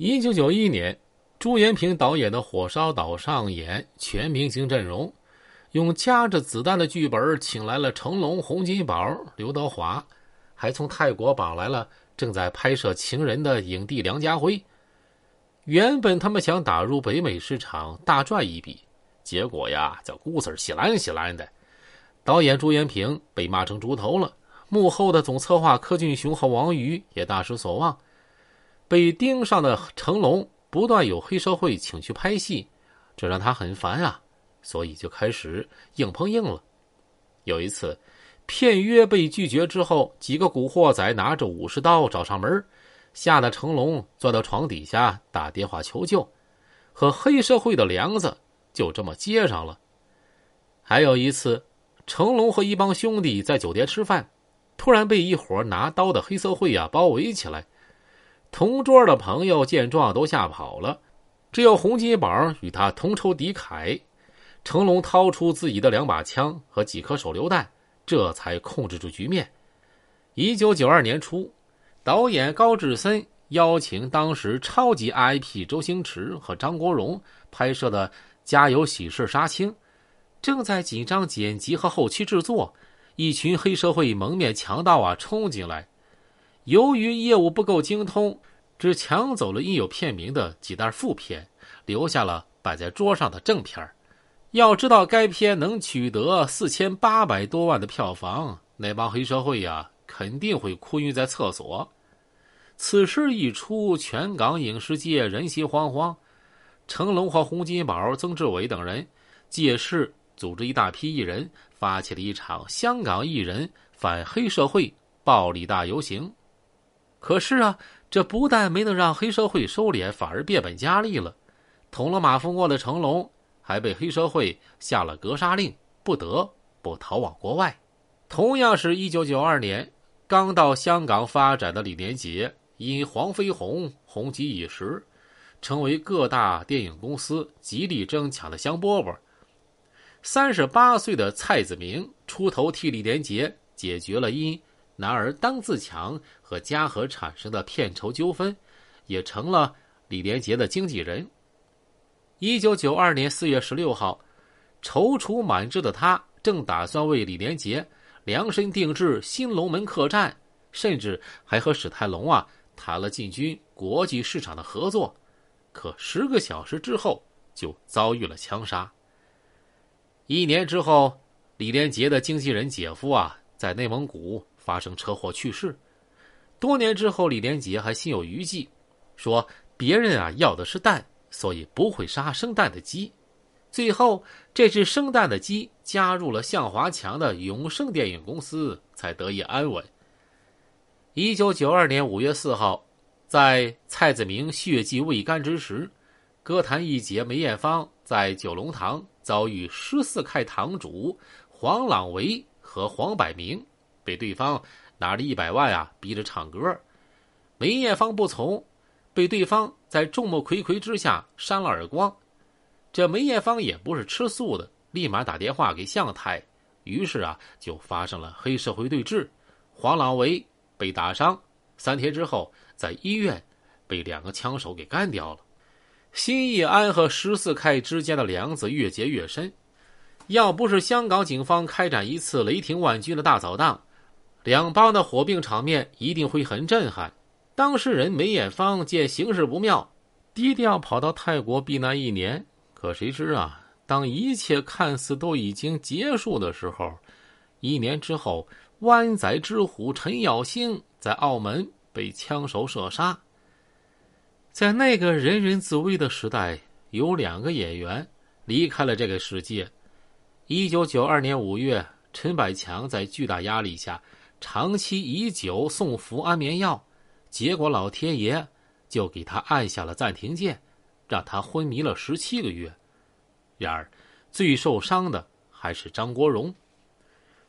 一九九一年，朱延平导演的《火烧岛》上演，全明星阵容，用夹着子弹的剧本请来了成龙、洪金宝、刘德华，还从泰国绑来了正在拍摄《情人》的影帝梁家辉。原本他们想打入北美市场大赚一笔，结果呀，这故事稀烂稀烂的。导演朱延平被骂成猪头了，幕后的总策划柯俊雄和王宇也大失所望。被盯上的成龙不断有黑社会请去拍戏，这让他很烦啊，所以就开始硬碰硬了。有一次，片约被拒绝之后，几个古惑仔拿着武士刀找上门。吓得成龙钻到床底下打电话求救，和黑社会的梁子就这么接上了。还有一次，成龙和一帮兄弟在酒店吃饭，突然被一伙拿刀的黑社会呀包围起来。同桌的朋友见状都吓跑了，只有洪金宝与他同仇敌忾。成龙掏出自己的两把枪和几颗手榴弹，这才控制住局面。一九九二年初。导演高志森邀请当时超级 IP 周星驰和张国荣拍摄的《家有喜事》杀青，正在紧张剪辑和后期制作，一群黑社会蒙面强盗啊冲进来，由于业务不够精通，只抢走了印有片名的几袋副片，留下了摆在桌上的正片要知道该片能取得四千八百多万的票房，那帮黑社会呀肯定会哭晕在厕所。此事一出，全港影视界人心惶惶。成龙和洪金宝、曾志伟等人借势组织一大批艺人，发起了一场香港艺人反黑社会暴力大游行。可是啊，这不但没能让黑社会收敛，反而变本加厉了。捅了马蜂窝的成龙还被黑社会下了格杀令，不得不逃往国外。同样是一九九二年，刚到香港发展的李连杰。因黄飞鸿红极一时，成为各大电影公司极力争抢的香饽饽。三十八岁的蔡子明出头替李连杰解决了因男儿当自强和嘉禾产生的片酬纠纷，也成了李连杰的经纪人。一九九二年四月十六号，踌躇满志的他正打算为李连杰量身定制《新龙门客栈》，甚至还和史泰龙啊。谈了进军国际市场的合作，可十个小时之后就遭遇了枪杀。一年之后，李连杰的经纪人姐夫啊，在内蒙古发生车祸去世。多年之后，李连杰还心有余悸，说别人啊要的是蛋，所以不会杀生蛋的鸡。最后，这只生蛋的鸡加入了向华强的永盛电影公司，才得以安稳。一九九二年五月四号，在蔡子明血迹未干之时，歌坛一姐梅艳芳在九龙塘遭遇十四开堂主黄朗维和黄百鸣，被对方拿着一百万啊逼着唱歌，梅艳芳不从，被对方在众目睽睽之下扇了耳光。这梅艳芳也不是吃素的，立马打电话给向太，于是啊就发生了黑社会对峙，黄朗维。被打伤，三天之后在医院被两个枪手给干掉了。新义安和十四开之间的梁子越结越深，要不是香港警方开展一次雷霆万钧的大扫荡，两帮的火并场面一定会很震撼。当事人梅艳芳见形势不妙，低调跑到泰国避难一年。可谁知啊，当一切看似都已经结束的时候，一年之后。湾仔之虎陈耀兴在澳门被枪手射杀。在那个人人自危的时代，有两个演员离开了这个世界。一九九二年五月，陈百强在巨大压力下长期以久送服安眠药，结果老天爷就给他按下了暂停键，让他昏迷了十七个月。然而，最受伤的还是张国荣。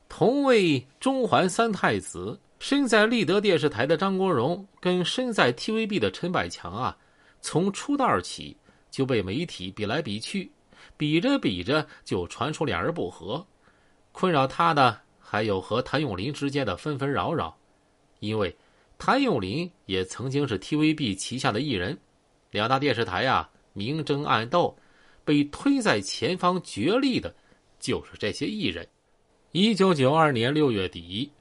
同为中环三太子，身在立德电视台的张国荣跟身在 TVB 的陈百强啊，从出道起就被媒体比来比去，比着比着就传出两人不和。困扰他的还有和谭咏麟之间的纷纷扰扰，因为谭咏麟也曾经是 TVB 旗下的艺人。两大电视台啊明争暗斗，被推在前方角力的，就是这些艺人。一九九二年六月底，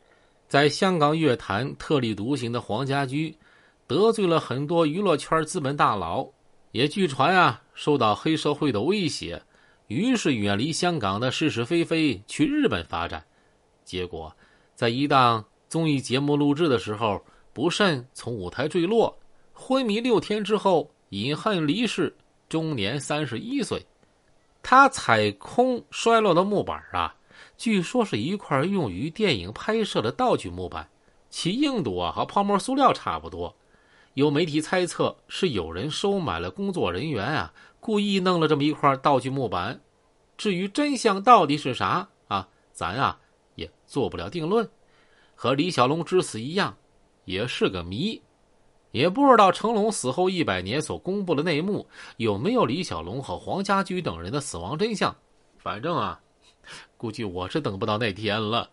在香港乐坛特立独行的黄家驹，得罪了很多娱乐圈资本大佬，也据传啊受到黑社会的威胁，于是远离香港的是是非非，去日本发展。结果，在一档综艺节目录制的时候，不慎从舞台坠落，昏迷六天之后。隐恨离世，终年三十一岁。他踩空摔落的木板啊，据说是一块用于电影拍摄的道具木板，其硬度啊和泡沫塑料差不多。有媒体猜测是有人收买了工作人员啊，故意弄了这么一块道具木板。至于真相到底是啥啊，咱啊也做不了定论。和李小龙之死一样，也是个谜。也不知道成龙死后一百年所公布的内幕有没有李小龙和黄家驹等人的死亡真相。反正啊，估计我是等不到那天了。